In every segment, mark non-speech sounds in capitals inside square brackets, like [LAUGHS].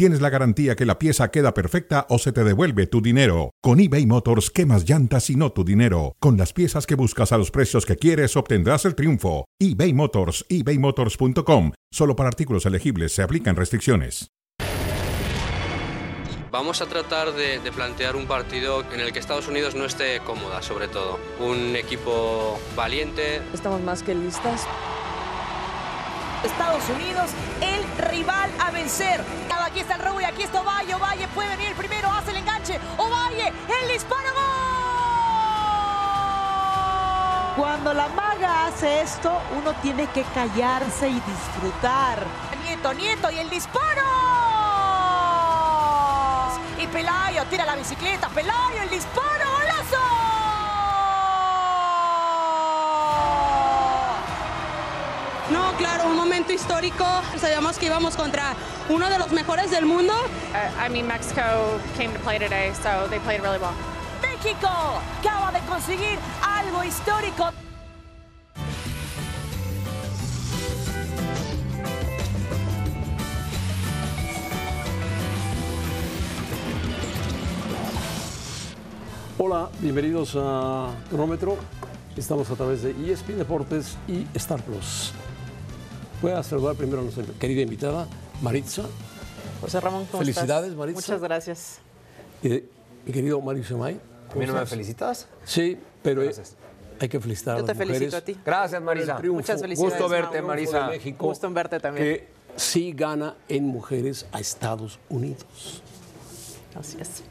tienes la garantía que la pieza queda perfecta o se te devuelve tu dinero. Con eBay Motors, quemas llantas y no tu dinero. Con las piezas que buscas a los precios que quieres, obtendrás el triunfo. eBay Motors, ebaymotors.com. Solo para artículos elegibles se aplican restricciones. Vamos a tratar de, de, plantear un partido en el que Estados Unidos no esté cómoda, sobre todo. Un equipo valiente. Estamos más que listas. Estados Unidos, el rival a vencer. Aquí está el robo y aquí está Ovalle. Ovalle puede venir el primero, hace el enganche. Ovalle, el disparo. Cuando la maga hace esto, uno tiene que callarse y disfrutar. Nieto, Nieto y el disparo. Y Pelayo tira la bicicleta. Pelayo, el disparo. Claro, un momento histórico. Sabíamos que íbamos contra uno de los mejores del mundo. Uh, I mean, Mexico came to play today, so they played really well. México acaba de conseguir algo histórico. Hola, bienvenidos a Cronómetro. Estamos a través de ESPN Deportes y Star Plus. Voy a saludar primero a nuestra querida invitada, Maritza. José Ramón, ¿cómo Felicidades, estás? Maritza. Muchas gracias. Eh, mi querido Mario Semay. ¿A mí no me felicitas? Sí, pero hay que felicitar Yo a te las felicito mujeres a ti. Gracias, Marisa. Muchas felicidades. Gusto verte, Marisa. México, Gusto en verte también. Que sí gana en mujeres a Estados Unidos. Así es.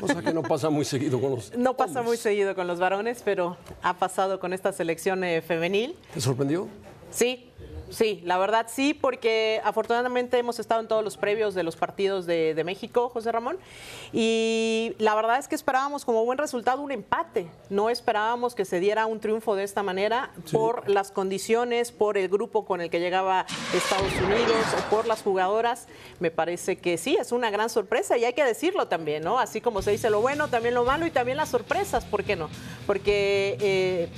Cosa que no pasa muy seguido con los [LAUGHS] No pasa muy seguido con los varones, pero ha pasado con esta selección eh, femenil. ¿Te sorprendió? Sí, sí, la verdad sí, porque afortunadamente hemos estado en todos los previos de los partidos de, de México, José Ramón, y la verdad es que esperábamos como buen resultado un empate, no esperábamos que se diera un triunfo de esta manera por las condiciones, por el grupo con el que llegaba Estados Unidos o por las jugadoras, me parece que sí, es una gran sorpresa y hay que decirlo también, ¿no? Así como se dice lo bueno, también lo malo y también las sorpresas, ¿por qué no? Porque... eh,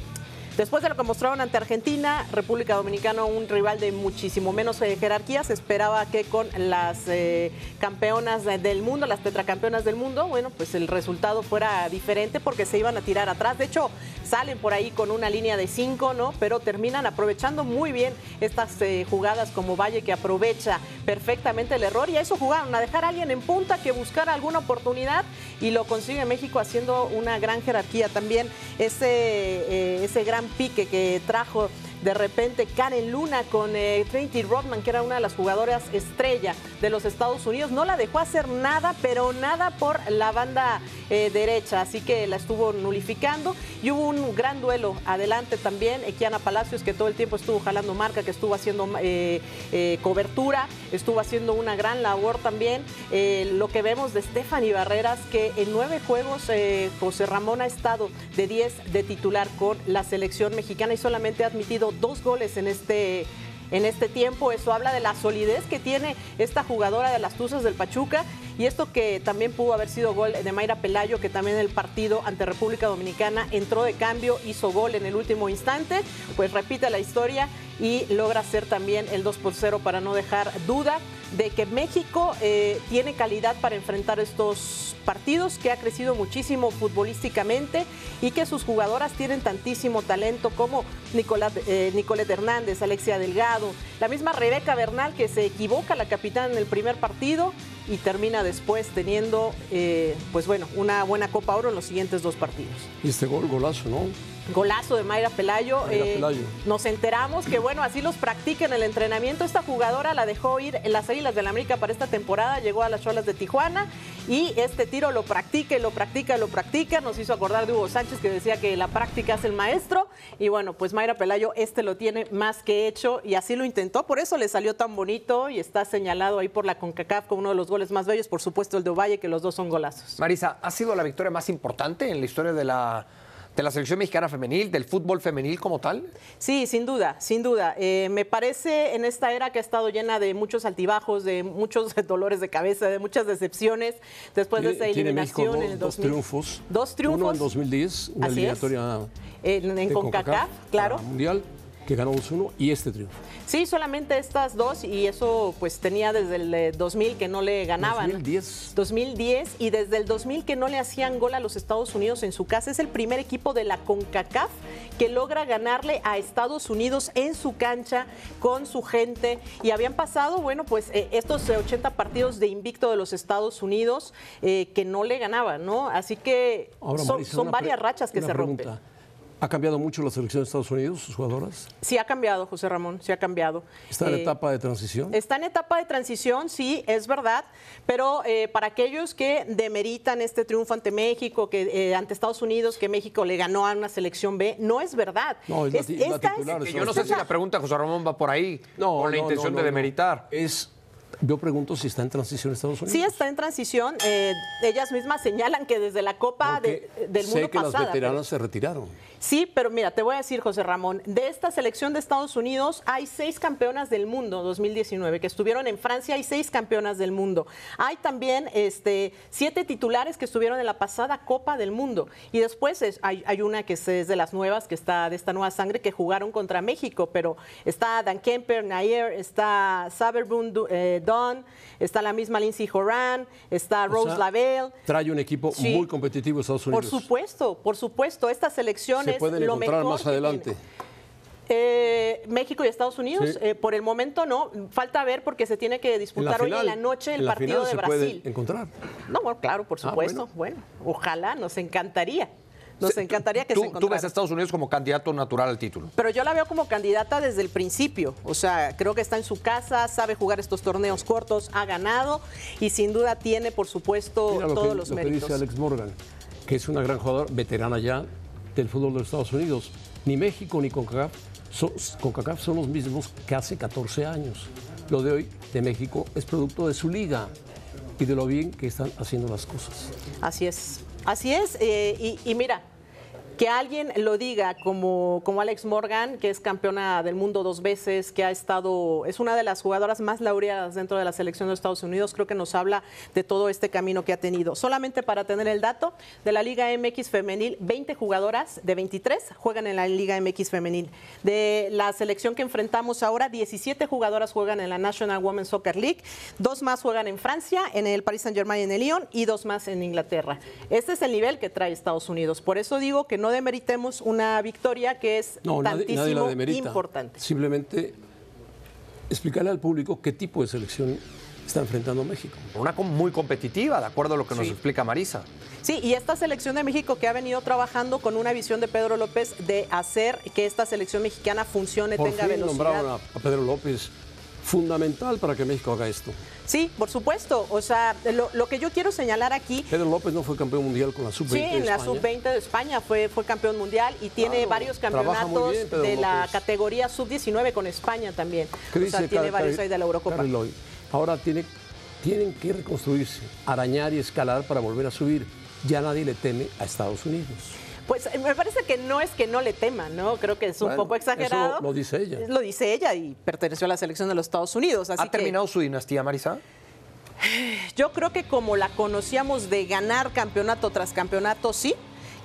Después de lo que mostraron ante Argentina, República Dominicana, un rival de muchísimo menos eh, jerarquía, se esperaba que con las eh, campeonas de- del mundo, las tetracampeonas del mundo, bueno, pues el resultado fuera diferente porque se iban a tirar atrás. De hecho, salen por ahí con una línea de cinco, ¿no? Pero terminan aprovechando muy bien estas eh, jugadas como Valle que aprovecha perfectamente el error y a eso jugaron, a dejar a alguien en punta que buscara alguna oportunidad y lo consigue México haciendo una gran jerarquía también. Ese, eh, ese gran pique que trajo de repente Karen Luna con eh, Trinity Rodman, que era una de las jugadoras estrella de los Estados Unidos, no la dejó hacer nada, pero nada por la banda eh, derecha, así que la estuvo nulificando. Y hubo un gran duelo adelante también, Equiana Palacios que todo el tiempo estuvo jalando marca, que estuvo haciendo eh, eh, cobertura, estuvo haciendo una gran labor también, lo que vemos de Stephanie Barreras, que en nueve juegos José Ramón ha estado de 10 de titular con la selección mexicana y solamente ha admitido dos goles en este en este tiempo. Eso habla de la solidez que tiene esta jugadora de las Tuzas del Pachuca y esto que también pudo haber sido gol de Mayra Pelayo, que también en el partido ante República Dominicana entró de cambio, hizo gol en el último instante, pues repite la historia y logra hacer también el 2 por 0 para no dejar duda de que México eh, tiene calidad para enfrentar estos partidos, que ha crecido muchísimo futbolísticamente y que sus jugadoras tienen tantísimo talento como Nicolás, eh, Nicolette Hernández, Alexia Delgado, la misma Rebeca Bernal que se equivoca la capitana en el primer partido y termina después teniendo, eh, pues bueno, una buena Copa Oro en los siguientes dos partidos. Y este gol, golazo, ¿no? Golazo de Mayra Pelayo. Mayra eh, Pelayo. Nos enteramos que, bueno, así los practica en el entrenamiento. Esta jugadora la dejó ir en las Águilas del la América para esta temporada, llegó a las Cholas de Tijuana y este tiro lo practica y lo practica y lo practica. Nos hizo acordar de Hugo Sánchez que decía que la práctica es el maestro. Y bueno, pues Mayra Pelayo este lo tiene más que hecho y así lo intentó. Por eso le salió tan bonito y está señalado ahí por la CONCACAF como uno de los goles más bellos. Por supuesto, el de Ovalle, que los dos son golazos. Marisa, ¿ha sido la victoria más importante en la historia de la, de la selección mexicana femenil, del fútbol femenil como tal? Sí, sin duda, sin duda. Eh, me parece en esta era que ha estado llena de muchos altibajos, de muchos [LAUGHS] dolores de cabeza, de muchas decepciones, después de esa Tiene eliminación en el dos, 2000. dos triunfos. Dos triunfos. Uno en 2010, una Así es. eliminatoria En, en CONCACAF, claro. Mundial, que ganó 2-1, y este triunfo. Sí, solamente estas dos y eso pues tenía desde el eh, 2000 que no le ganaban. 2010. 2010 y desde el 2000 que no le hacían gol a los Estados Unidos en su casa. Es el primer equipo de la CONCACAF que logra ganarle a Estados Unidos en su cancha con su gente. Y habían pasado, bueno, pues eh, estos eh, 80 partidos de invicto de los Estados Unidos eh, que no le ganaban, ¿no? Así que Ahora, son, Marisa, son una varias rachas que se pregunta. rompen. ¿Ha cambiado mucho la selección de Estados Unidos, sus jugadoras? Sí ha cambiado, José Ramón, sí ha cambiado. ¿Está en Eh, etapa de transición? Está en etapa de transición, sí, es verdad, pero eh, para aquellos que demeritan este triunfo ante México, que eh, ante Estados Unidos, que México le ganó a una selección B, no es verdad. No, es la esta titular yo no sé si la pregunta, José Ramón, va por ahí, No, con la no, intención no, de demeritar. no. Es, yo pregunto si está en transición Estados Unidos. Sí está en transición. eh, ellas mismas señalan que desde la Copa de- del sé mundo que las pero- veteranas se retiraron. Sí, pero mira, te voy a decir, José Ramón, de esta selección de Estados Unidos hay seis campeonas del mundo 2019 que estuvieron en Francia, hay seis campeonas del mundo. Hay también este, siete titulares que estuvieron en la pasada Copa del Mundo. Y después es- hay, hay una que es, es de las nuevas, que está de esta nueva sangre, que jugaron contra México, pero está Dan Kemper, Nair, está Saberbun eh, Don, está la misma Lindsay Horan, está O Rose sea, Lavelle. Trae un equipo Sí. muy competitivo Estados Por Unidos. supuesto, por supuesto. Esta selección Se pueden lo encontrar mejor más que adelante. Eh, México y Estados Unidos, Sí. eh, por el momento no. Falta ver porque se tiene que En disputar hoy en la noche el en la partido final de se Brasil. puede encontrar. No, bueno, claro, por Ah, supuesto. bueno. ojalá, nos encantaría. Nos encantaría que tú, se tú ves a Estados Unidos como candidato natural al título. Pero yo la veo como candidata desde el principio. O sea, creo que está en su casa, sabe jugar estos torneos cortos, ha ganado y sin duda tiene, por supuesto, Mira lo todos que, los lo que méritos. dice Alex Morgan, que es una gran jugadora, veterana ya del fútbol de los Estados Unidos. Ni México ni CONCACAF son, CONCACAF son los mismos que hace 14 años. Lo de hoy de México es producto de su liga y de lo bien que están haciendo las cosas. Así es, así es. eh, y, y mira, que alguien lo diga como, como Alex Morgan, que es campeona del mundo dos veces, que ha estado, es una de las jugadoras más laureadas dentro de la selección de Estados Unidos, creo que nos habla de todo este camino que ha tenido. Solamente para tener el dato, de la Liga MX femenil, 20 jugadoras de 23 juegan en la Liga MX femenil. De la selección que enfrentamos ahora, 17 jugadoras juegan en la National Women's Soccer League, dos más juegan en Francia, en el Paris Saint-Germain y en el Lyon, y dos más en Inglaterra. Este es el nivel que trae Estados Unidos. Por eso digo que no demeritemos una victoria que es No, nadie, tantísimo nadie la demerita. importante. Simplemente explicarle al público qué tipo de selección está enfrentando México. Una muy competitiva, de acuerdo a lo que nos explica Marisa. Sí, y esta selección de México que ha venido trabajando con una visión de Pedro López de hacer que esta selección mexicana funcione, Por tenga fin velocidad. nombraron a, a Pedro López fundamental para que México haga esto. Sí, por supuesto. O sea, lo, lo que yo quiero señalar aquí Pedro López no fue campeón mundial con la sub-20 Sí, en la España. sub-20 de España fue, fue campeón mundial y tiene Claro, varios campeonatos bien, de la categoría sub-19 con España también. ¿Qué O sea, tiene Car- varios ahí de la Eurocopa. Ahora tiene, tienen que reconstruirse, arañar y escalar para volver a subir. Ya nadie le teme a Estados Unidos. Pues eh, me parece que no es que no le teman, ¿no? Creo que es un Bueno, poco exagerado. eso lo dice ella. Lo dice ella y perteneció a la selección de los Estados Unidos. Así ¿Ha que terminado su dinastía, Marisa? [SIGHS] yo creo que como la conocíamos de ganar campeonato tras campeonato, sí,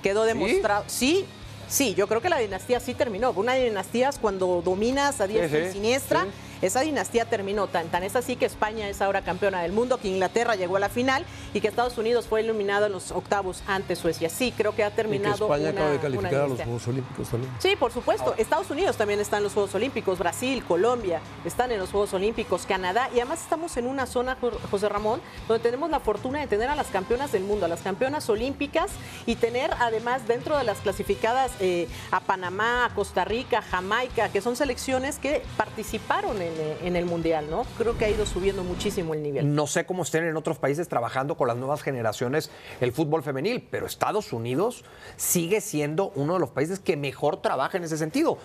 quedó demostrado. Sí, sí, yo creo que la dinastía sí terminó. Una dinastía es cuando dominas a diestra Sí, y sí, siniestra. sí. Esa dinastía terminó. Tan, tan es así que España es ahora campeona del mundo, que Inglaterra llegó a la final y que Estados Unidos fue eliminado en los octavos ante Suecia. Sí, creo que ha Y que terminado. España una- acaba de calificar a los. Juegos Olímpicos también. Sí, por supuesto. Estados Unidos también está en los Juegos Olímpicos, Brasil, Colombia están en los Juegos Olímpicos, Canadá y además estamos en una zona, Jo- José Ramón, donde tenemos la fortuna de tener a las campeonas del mundo, a las campeonas olímpicas y tener además dentro de las clasificadas eh, a Panamá, a Costa Rica, Jamaica, que son selecciones que participaron en, eh, en el Mundial, ¿no? Creo que ha ido subiendo muchísimo el nivel. No sé cómo estén en otros países trabajando con las nuevas generaciones el fútbol femenil, pero Estados Unidos sigue siendo uno de los países que mejor trabaja en ese sentido.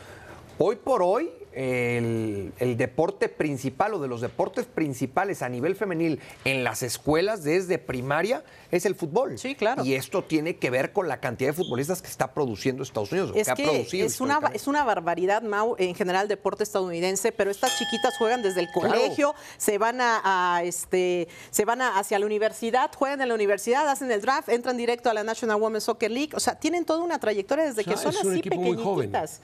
Hoy por hoy, el, el deporte principal o de los deportes principales a nivel femenil en las escuelas desde primaria es el fútbol. Sí, claro. Y esto tiene que ver con la cantidad de futbolistas que está produciendo Estados Unidos. Es que ha que producido es una, es una barbaridad, Mau, en general el deporte estadounidense, pero estas chiquitas juegan desde el Claro. colegio, se van a, a, este, se van a- hacia la universidad, juegan en la universidad, hacen el draft, entran directo a la National Women's Soccer League, o sea, tienen toda una trayectoria desde O sea, que son es un así equipo muy joven. pequeñitas.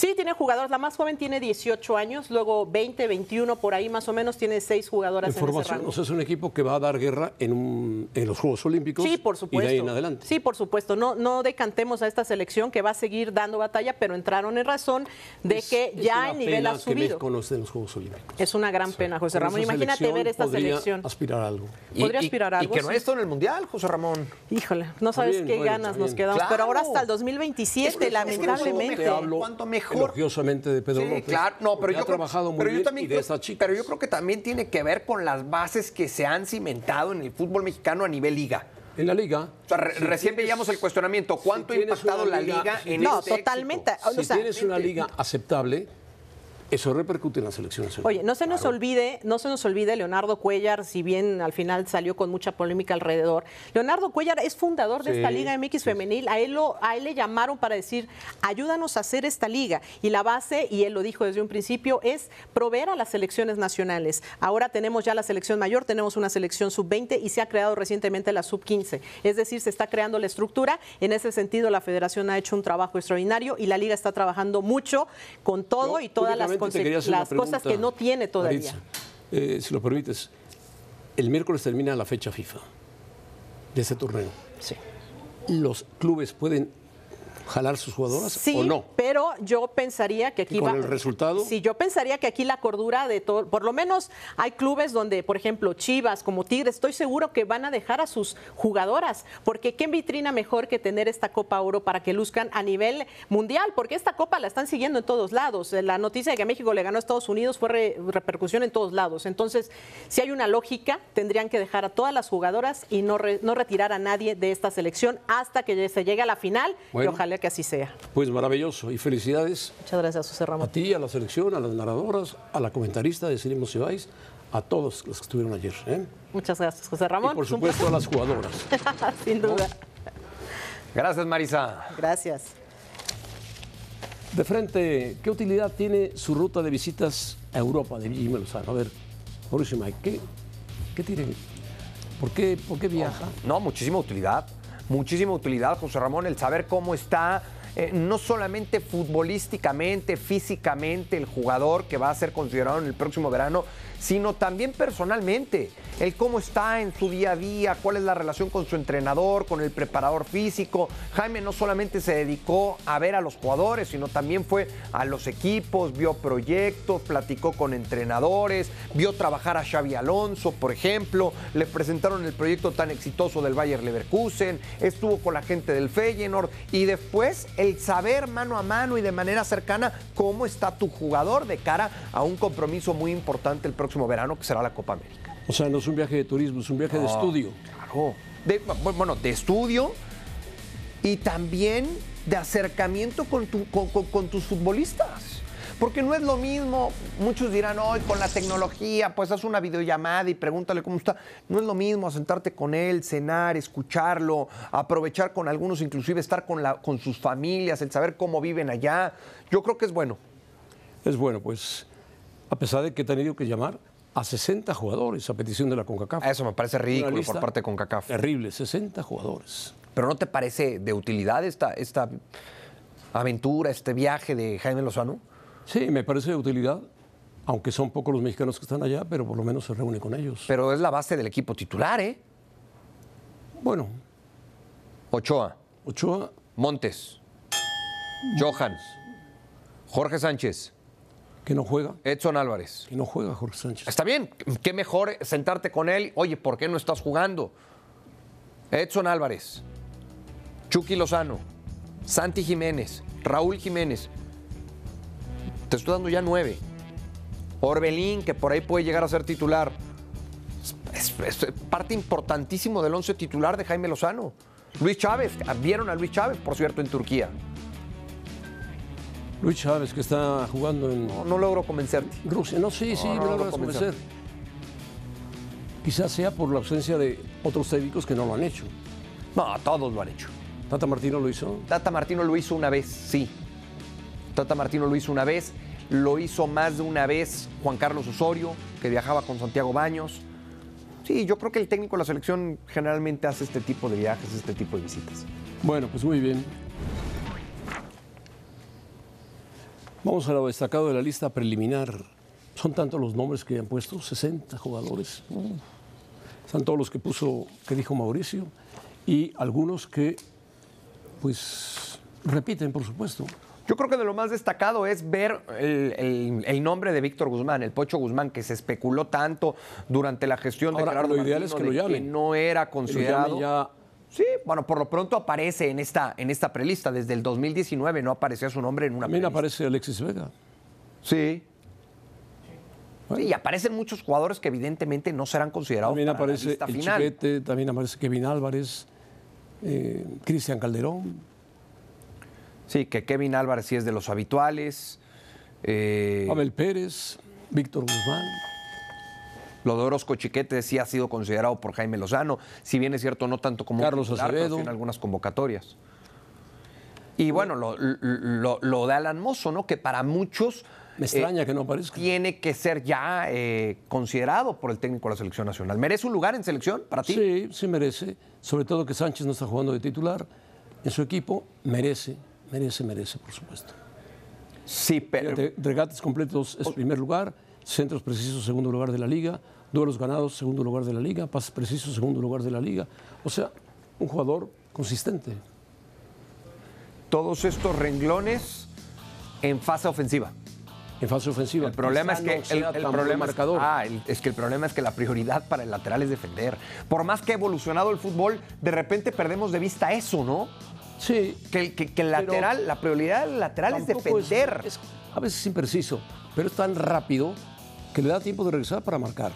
Sí, tiene jugadores. La más joven tiene 18 años, luego 20, 21, por ahí más o menos tiene seis jugadoras En en, ese formación, rango. o sea, es un equipo que va a dar guerra en, un- en los Juegos Olímpicos Sí, por y supuesto. de ahí en adelante. Sí, por supuesto. No, no decantemos a esta selección que va a seguir dando batalla, pero entraron en razón de Es- que es ya el nivel pena ha que subido. México no esté en los Juegos Olímpicos. Es una gran pena, José Ramón. Imagínate ver esta podría selección. aspirar a algo. Y- podría y- aspirar a y algo, que no sí. ha estado en el Mundial, José Ramón. Híjole, no sabes bien, qué bueno, ganas nos quedamos. Claro. Pero ahora hasta el Es 2027, que- es que lamentablemente. Hablo Cuanto mejor. Elogiosamente de Pedro Sí, López. claro, no, pero yo ha creo- trabajado muy pero yo bien también y de creo- estas chicas. Pero yo creo que también tiene que ver con las bases que se han cimentado en el fútbol mexicano a nivel liga. En la liga. O sea, re- si recién tienes- veíamos el cuestionamiento, ¿cuánto si ha impactado la liga- liga si en No, este totalmente. éxito? O Si sea, tienes una liga aceptable, eso repercute en la selección nacional. Oye, no se nos olvide, no se nos olvide Leonardo Cuellar, si bien al final salió con mucha polémica alrededor. Leonardo Cuellar es fundador de Sí, esta Liga MX femenil. A él lo, a él le llamaron para decir, ayúdanos a hacer esta liga. Y la base, y él lo dijo desde un principio, es proveer a las selecciones nacionales. Ahora tenemos ya la selección mayor, tenemos una selección sub-20 y se ha creado recientemente la sub-15. Es decir, se está creando la estructura. En ese sentido, la federación ha hecho un trabajo extraordinario y la liga está trabajando mucho con todo y todas las, hacer las cosas que pregunta, no tiene todavía. Eh, si lo permites, el miércoles termina la fecha FIFA de este torneo. Sí. ¿Los clubes pueden jalar sus jugadoras Sí, o no? pero yo pensaría que aquí ¿Y con va- el resultado? Sí, yo pensaría que aquí la cordura de todo, por lo menos hay clubes donde, por ejemplo, Chivas, como Tigres, estoy seguro que van a dejar a sus jugadoras, porque qué vitrina mejor que tener esta Copa Oro para que luzcan a nivel mundial, porque esta Copa la están siguiendo en todos lados. La noticia de que México le ganó a Estados Unidos fue re- repercusión en todos lados. Entonces, si hay una lógica, tendrían que dejar a todas las jugadoras y no, re- no retirar a nadie de esta selección hasta que se llegue a la final, Bueno. y ojalá que así sea. Pues maravilloso y felicidades Muchas gracias, José Ramón. a ti, a la selección, a las narradoras, a la comentarista de Cinema Ibáis, a todos los que estuvieron ayer. ¿eh? Muchas gracias, José Ramón. Y por supuesto a las jugadoras. [LAUGHS] Sin duda. Gracias, Marisa. Gracias. De frente, ¿qué utilidad tiene su ruta de visitas a Europa de Jimmy Lozano? A ver, Mauricio Mike, ¿qué, qué tiene? ¿Por qué, ¿Por qué viaja? No, muchísima utilidad. Muchísima utilidad, José Ramón, el saber cómo está, eh, no solamente futbolísticamente, físicamente, el jugador que va a ser considerado en el próximo verano, sino también personalmente. El cómo está en su día a día, cuál es la relación con su entrenador, con el preparador físico. Jaime no solamente se dedicó a ver a los jugadores, sino también fue a los equipos, vio proyectos, platicó con entrenadores, vio trabajar a Xavi Alonso, por ejemplo, le presentaron el proyecto tan exitoso del Bayer Leverkusen, estuvo con la gente del Feyenoord y después el saber mano a mano y de manera cercana cómo está tu jugador de cara a un compromiso muy importante el próximo verano que será la Copa América. O sea, no es un viaje de turismo, es un viaje de estudio. Claro. De- bueno, de estudio y también de acercamiento con, tu- con- con- con tus futbolistas. Porque no es lo mismo, muchos dirán, hoy con la tecnología, pues haz una videollamada y pregúntale cómo está. No es lo mismo sentarte con él, cenar, escucharlo, aprovechar con algunos, inclusive estar con, la, con sus familias, el saber cómo viven allá. Yo creo que es bueno. Es bueno, pues, a pesar de que he tenido que llamar a 60 jugadores a petición de la CONCACAF. Eso me parece ridículo por parte de CONCACAF. Terrible, 60 jugadores. Pero ¿no te parece de utilidad esta, esta aventura, este viaje de Jaime Lozano? Sí, me parece de utilidad, aunque son pocos los mexicanos que están allá, pero por lo menos se reúne con ellos. Pero es la base del equipo titular, ¿eh? Bueno, Ochoa, Ochoa, Montes, Johan, Jorge Sánchez, que no juega, Edson Álvarez. que no juega Jorge Sánchez. Está bien, qué mejor sentarte con él. Oye, ¿por qué no estás jugando? Edson Álvarez, Chucky Lozano, Santi Jiménez, Raúl Jiménez. Te estoy dando ya nueve. Orbelín, que por ahí puede llegar a ser titular. Es, es- es parte importantísimo del once titular de Jaime Lozano. Luis Chávez, vieron a Luis Chávez, por cierto, en Turquía. Luis Chávez, que está jugando en No, no logro convencerte. Rusia. No, sí, sí, No, me no, lo no logras convencer. convencer. Quizás sea por la ausencia de otros técnicos que no lo han hecho. No, todos lo han hecho. Tata Martino lo hizo. Tata Martino lo hizo una vez, sí. Tata Martino lo hizo una vez. Lo hizo más de una vez Juan Carlos Osorio, que viajaba con Santiago Baños. Sí, yo creo que el técnico de la selección generalmente hace este tipo de viajes, este tipo de visitas. Bueno, pues muy bien. Vamos a lo destacado de la lista preliminar. Son tantos los nombres que han puesto, 60 jugadores. Están todos los que puso, que dijo Mauricio, y algunos que, pues, repiten, por supuesto. Yo creo que de lo más destacado es ver el, el- el nombre de Víctor Guzmán, el Pocho Guzmán, que se especuló tanto durante la gestión de Ahora, Gerardo lo ideal Martino es que lo de llamen. no era Que lo considerado. ya Sí, bueno, por lo pronto aparece en esta, en esta prelista. Desde el 2019 no aparecía su nombre en una También prelista. aparece Alexis Vega. Sí. Sí, y aparecen muchos jugadores que evidentemente no serán considerados También para la aparece lista el final. Chiquete, también aparece Kevin Álvarez, eh, Cristian Calderón. Sí, que Kevin Álvarez sí es de los habituales. Eh, Abel Pérez, Víctor Guzmán. Lo de Orozco Chiquete sí ha sido considerado por Jaime Lozano, si bien es cierto, no tanto como Carlos Acevedo. en algunas convocatorias. Y bueno, lo, lo- lo de Alan Mozo, ¿no? Que para muchos Me extraña que no aparezca. tiene que ser ya eh, considerado por el técnico de la selección nacional. ¿Merece un lugar en selección para ti? Sí, sí merece. Sobre todo que Sánchez no está jugando de titular en su equipo. Merece, merece, merece, por supuesto. Sí, pero Fíjate, regates completos es primer lugar, centros precisos segundo lugar de la liga, duelos ganados segundo lugar de la liga, pases precisos segundo lugar de la liga. O sea, un jugador consistente. todos estos renglones en fase ofensiva. En fase ofensiva. El problema es que no el, el problema es, marcador. ah, el- es que el problema es que la prioridad para el lateral es defender. Por más que ha evolucionado el fútbol, de repente perdemos de vista eso, ¿no? Sí, Que, el- que- que el Pero lateral, la prioridad del lateral es defender. es- a veces impreciso, pero es tan rápido que le da tiempo de regresar para marcar.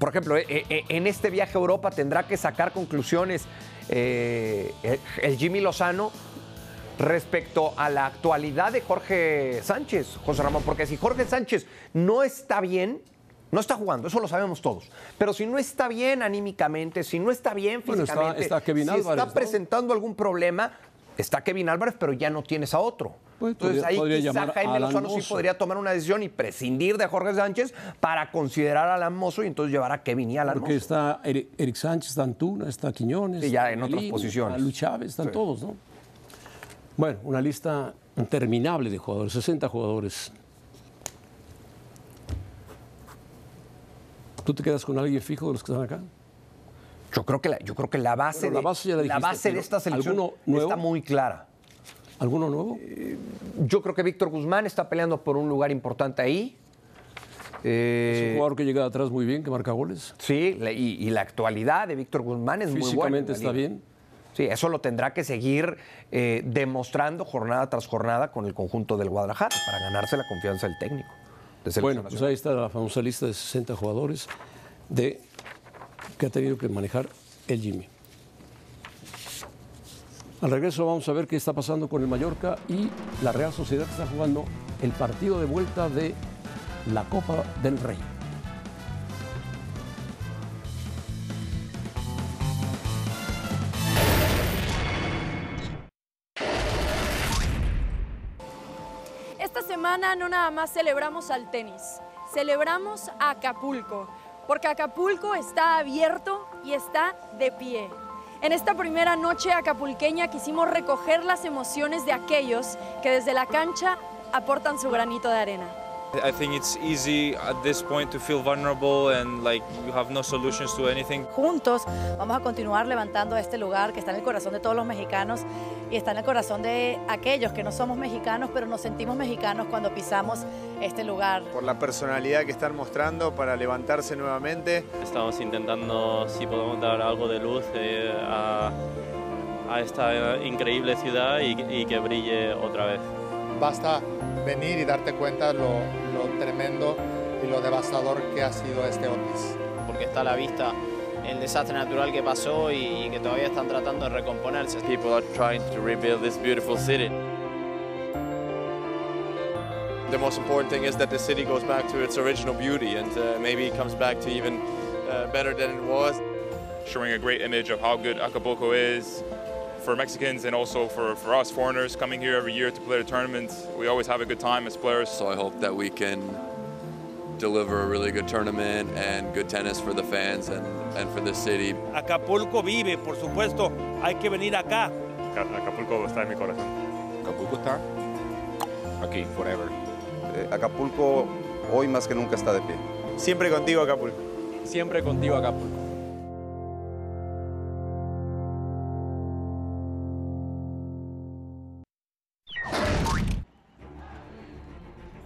Por ejemplo, eh, eh, en este viaje a Europa tendrá que sacar conclusiones eh, el- el Jimmy Lozano respecto a la actualidad de Jorge Sánchez, José Ramón, porque si Jorge Sánchez no está bien, no está jugando, eso lo sabemos todos, pero si no está bien anímicamente, si no está bien Bueno, está- físicamente, está Kevin si Álvarez, está ¿no? presentando algún problema, está Kevin Álvarez, pero ya no tienes a otro. Pues, Entonces podría- ahí podría quizá Jaime Lozano sí podría tomar una decisión y prescindir de Jorge Sánchez para considerar a Alan Mozo y entonces llevar a Kevin y a Alan Porque Mozo. está Eric, Eric Sánchez, está Antuna, está Quiñones. Sí, ya está en otras Melín, posiciones. está Luis Chávez, están Sí. todos, ¿no? Bueno, una lista interminable de jugadores, 60 jugadores. ¿Tú te quedas con alguien fijo de los que están acá? Yo creo que la, yo creo que la base, Bueno, la de, base la dijiste, base de esta selección está muy clara. ¿Alguno nuevo? Yo creo que Víctor Guzmán está peleando por un lugar importante ahí. Es Eh, un jugador que llega atrás muy bien, que marca goles. sí, y, y la actualidad de Víctor Guzmán es muy buena. en Físicamente está bien. Sí, eso lo tendrá que seguir eh, demostrando jornada tras jornada con el conjunto del Guadalajara para ganarse la confianza del técnico. De Bueno, pues ahí está la famosa lista de 60 jugadores de, que ha tenido que manejar el Jimmy. Al regreso vamos a ver qué está pasando con el Mallorca y la Real Sociedad que está jugando el partido de vuelta de la Copa del Rey. Semana no nada más celebramos al tenis, celebramos a Acapulco, porque Acapulco está abierto y está de pie. En esta primera noche acapulqueña quisimos recoger las emociones de aquellos que desde la cancha aportan su granito de arena. I think it's easy at this point to feel vulnerable and like you have no solutions to anything. Juntos vamos a continuar levantando este lugar que está en el corazón de todos los mexicanos y está en el corazón de aquellos que no somos mexicanos, pero nos sentimos mexicanos cuando pisamos este lugar. por la personalidad que están mostrando para levantarse nuevamente. Estamos intentando si podemos dar algo de luz eh, a, a esta increíble ciudad y, y que brille otra vez. Basta venir y darte cuenta lo, lo tremendo y lo devastador que ha sido este Otis. porque está a la vista el desastre natural que pasó y, y que todavía están tratando de recomponerse. People are trying to rebuild this beautiful city. the most important thing is that the city goes back to its original beauty and uh, maybe it comes back to even uh, better than it was. Showing a great image of how good Acapulco is for Mexicans and also for, for us foreigners coming here every year to play the tournament. We always have a good time as players. So I hope that we can deliver a really good tournament and good tennis for the fans and, and for the city. Acapulco vive, por supuesto, hay que venir acá. Acapulco está en mi corazón. Acapulco está aquí, forever. Eh, Acapulco hoy más que nunca está de pie. Siempre contigo, Acapulco. Siempre contigo, Acapulco.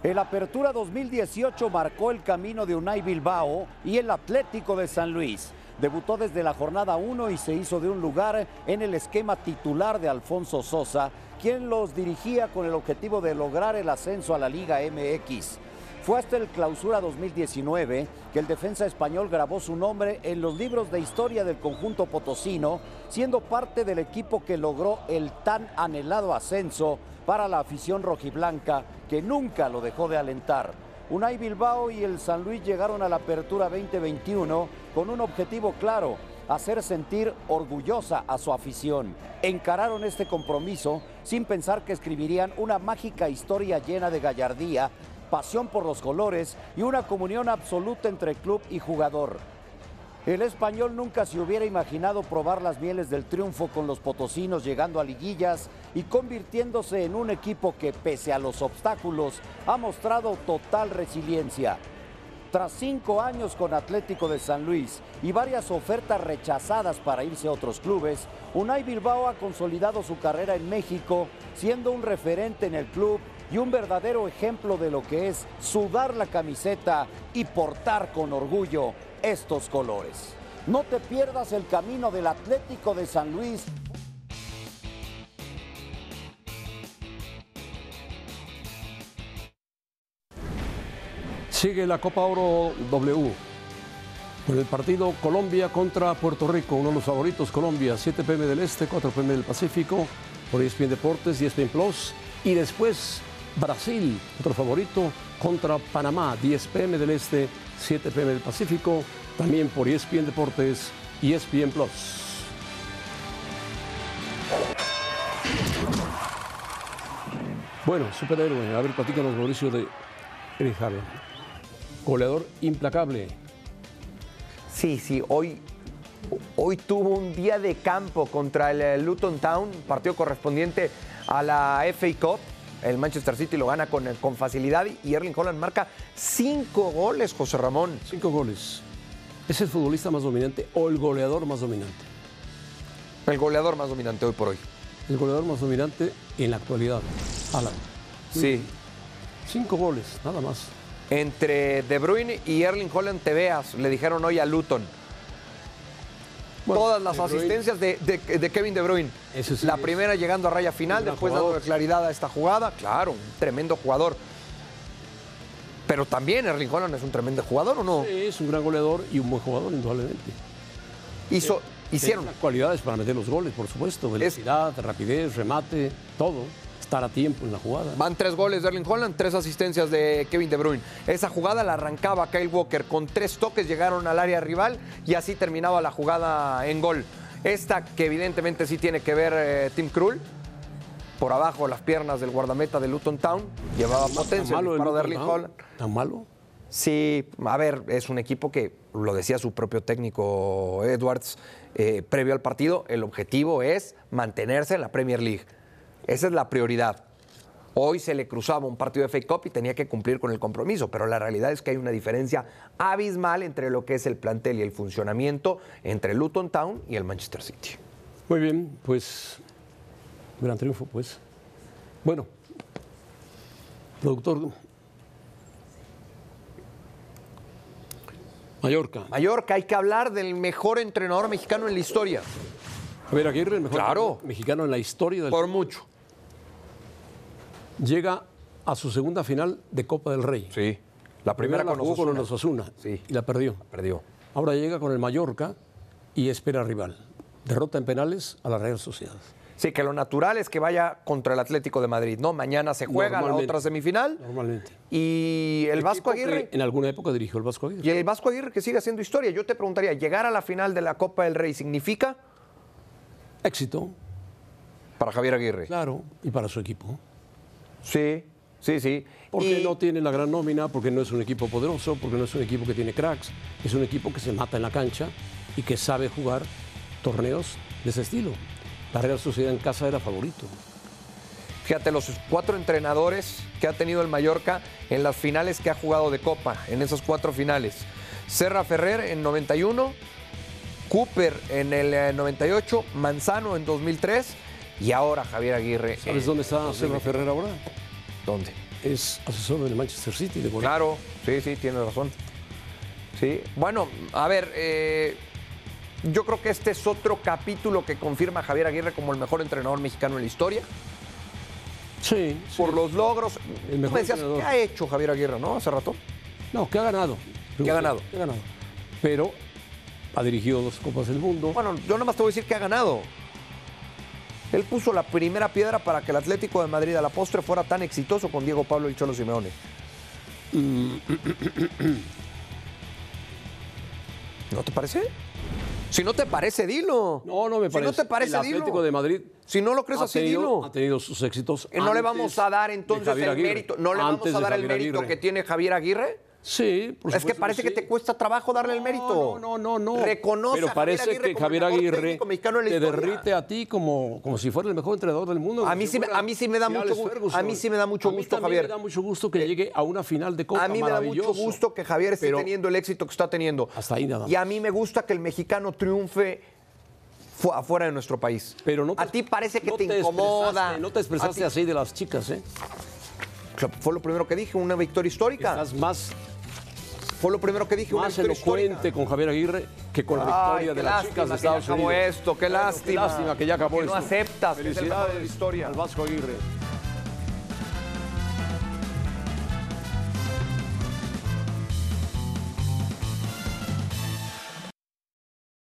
El Apertura 2018 marcó el camino de Unai Bilbao y el Atlético de San Luis. Debutó desde la jornada 1 y se hizo de un lugar en el esquema titular de Alfonso Sosa, quien los dirigía con el objetivo de lograr el ascenso a la Liga MX. Fue hasta el clausura 2019 que el defensa español grabó su nombre en los libros de historia del conjunto potosino, siendo parte del equipo que logró el tan anhelado ascenso para la afición rojiblanca que nunca lo dejó de alentar. Unai Bilbao y el San Luis llegaron a la apertura 2021 con un objetivo claro, hacer sentir orgullosa a su afición. Encararon este compromiso sin pensar que escribirían una mágica historia llena de gallardía, pasión por los colores y una comunión absoluta entre club y jugador. El español nunca se hubiera imaginado probar las mieles del triunfo con los potosinos llegando a liguillas y convirtiéndose en un equipo que pese a los obstáculos ha mostrado total resiliencia. Tras cinco años con Atlético de San Luis y varias ofertas rechazadas para irse a otros clubes, Unai Bilbao ha consolidado su carrera en México, siendo un referente en el club y un verdadero ejemplo de lo que es sudar la camiseta y portar con orgullo estos colores. No te pierdas el camino del Atlético de San Luis. Sigue la Copa Oro W. Con el partido Colombia contra Puerto Rico, uno de los favoritos Colombia, 7 pm del Este, 4 pm del Pacífico, por ESPN Deportes y ESPN Plus. Y después Brasil, otro favorito, contra Panamá, 10 pm del Este, 7 pm del Pacífico, también por ESPN Deportes y ESPN Plus. Bueno, superhéroe, a ver, platícanos Mauricio de Eric. Goleador implacable. Sí, sí, hoy, hoy tuvo un día de campo contra el eh, Luton Town, partido correspondiente a la FA Cup. El Manchester City lo gana con, con facilidad y Erling Holland marca cinco goles, José Ramón. Cinco goles. ¿Es el futbolista más dominante o el goleador más dominante? El goleador más dominante hoy por hoy. El goleador más dominante en la actualidad, Alan. Sí. Cinco goles, nada más. Entre De Bruyne y Erling Holland te veas, le dijeron hoy a Luton. Todas las De asistencias de, de- de Kevin De Bruyne. Eso sí la es primera llegando a raya final, después jugador. dando claridad a esta jugada. Claro, un tremendo jugador. Pero también Erling Holland es un tremendo jugador, ¿o no? Sí, es un gran goleador y un buen jugador, indudablemente. Hizo, Tiene hicieron. las cualidades para meter los goles, por supuesto. Velocidad, rapidez, remate, todo. Estar a tiempo en la jugada. Van tres goles de Erling Holland, tres asistencias de Kevin De Bruyne. Esa jugada la arrancaba Kyle Walker con tres toques, llegaron al área rival y así terminaba la jugada en gol. Esta que evidentemente sí tiene que ver eh, Tim Krul, por abajo las piernas del guardameta de Luton Town, llevaba potencia malo el disparo de Erling Town? Holland. ¿Tan malo? Sí, a ver, es un equipo que, lo decía su propio técnico Edwards, eh, previo al partido, el objetivo es mantenerse en la Premier League. Esa es la prioridad. Hoy se le cruzaba un partido de FA Cup y tenía que cumplir con el compromiso, pero la realidad es que hay una diferencia abismal entre lo que es el plantel y el funcionamiento entre Luton Town y el Manchester City. Muy bien, pues. Gran triunfo, pues. Bueno, productor. Mallorca. Mallorca, hay que hablar del mejor entrenador mexicano en la historia. Javier Aguirre, el mejor Claro. mexicano en la historia del Por mucho. Llega a su segunda final de Copa del Rey. Sí. La primera la con jugó con el Osasuna. Sí. y la perdió. Perdió. Ahora llega con el Mallorca y espera rival. Derrota en penales a la Real Sociedad. Sí, que lo natural es que vaya contra el Atlético de Madrid, ¿no? Mañana se juega la otra semifinal. Normalmente. Y el Vasco Equipo Aguirre. En alguna época dirigió el Vasco Aguirre. Y el Vasco Aguirre que sigue haciendo historia. Yo te preguntaría, ¿llegar a la final de la Copa del Rey significa? Éxito. Para Javier Aguirre. Claro, y para su equipo. Sí, sí, sí. Porque Y- no tiene la gran nómina, porque no es un equipo poderoso, porque no es un equipo que tiene cracks, es un equipo que se mata en la cancha y que sabe jugar torneos de ese estilo. La Real Sociedad en casa era favorito. Fíjate, los cuatro entrenadores que ha tenido el Mallorca en las finales que ha jugado de Copa, en esas cuatro finales. Serra Ferrer en 91, Cooper en el eh, 98, Manzano en 2003 y ahora Javier Aguirre. ¿Sabes dónde está Serra 2020. Ferrer ahora? ¿Dónde? Es asesor del Manchester City. De golf. Claro, sí, sí, tienes razón. Sí, bueno, a ver, eh, yo creo que este es otro capítulo que confirma a Javier Aguirre como el mejor entrenador mexicano en la historia. Sí. Por los logros. El Tú me decías, entrenador. ¿qué ha hecho Javier Aguirre, no? Hace rato. No, que ha ganado. Que ha ganado. Que ha ganado. Pero ha dirigido dos Copas del Mundo. Bueno, yo nada más te voy a decir que ha ganado. Él puso la primera piedra para que el Atlético de Madrid a la postre fuera tan exitoso con Diego Pablo y Cholo Simeone. ¿No te parece? Si no te parece, dilo. No, no me Si parece. no te parece, el Atlético dilo. de Madrid. Si no lo crees así, dilo. Ha tenido sus éxitos. ¿No le vamos a dar entonces el mérito? ¿No le vamos a dar el mérito Aguirre. que tiene Javier Aguirre? Sí, por Es que supuesto parece que, sí. te cuesta trabajo darle el mérito. No, no, no, no. Reconoce Pero Javier parece Aguirre que Javier Aguirre te historia. derrite a ti como, como si fuera el mejor entrenador del mundo. A mí si sí me- fuera a mí sí me da mucho Alex gu- Ferguson. a mí sí me da mucho A mí gusto, Javier. me da mucho gusto que llegue a una final de Copa A mí me da mucho gusto que Javier esté teniendo el éxito que está teniendo. Hasta ahí nada Y a mí me gusta que el mexicano triunfe fu- afuera de nuestro país. Pero no te- a ti parece que no te, te incomoda. no te expresaste así de las chicas, ¿eh? Fue lo primero que dije, una victoria histórica. Estás más, Fue lo primero que dije, más elocuente con Javier Aguirre que con la victoria de las chicas de Estados Unidos. esto, qué lástima. Qué lástima que ya acabó Que no aceptas que es el mejor de la Felicidades historia. al Vasco Aguirre.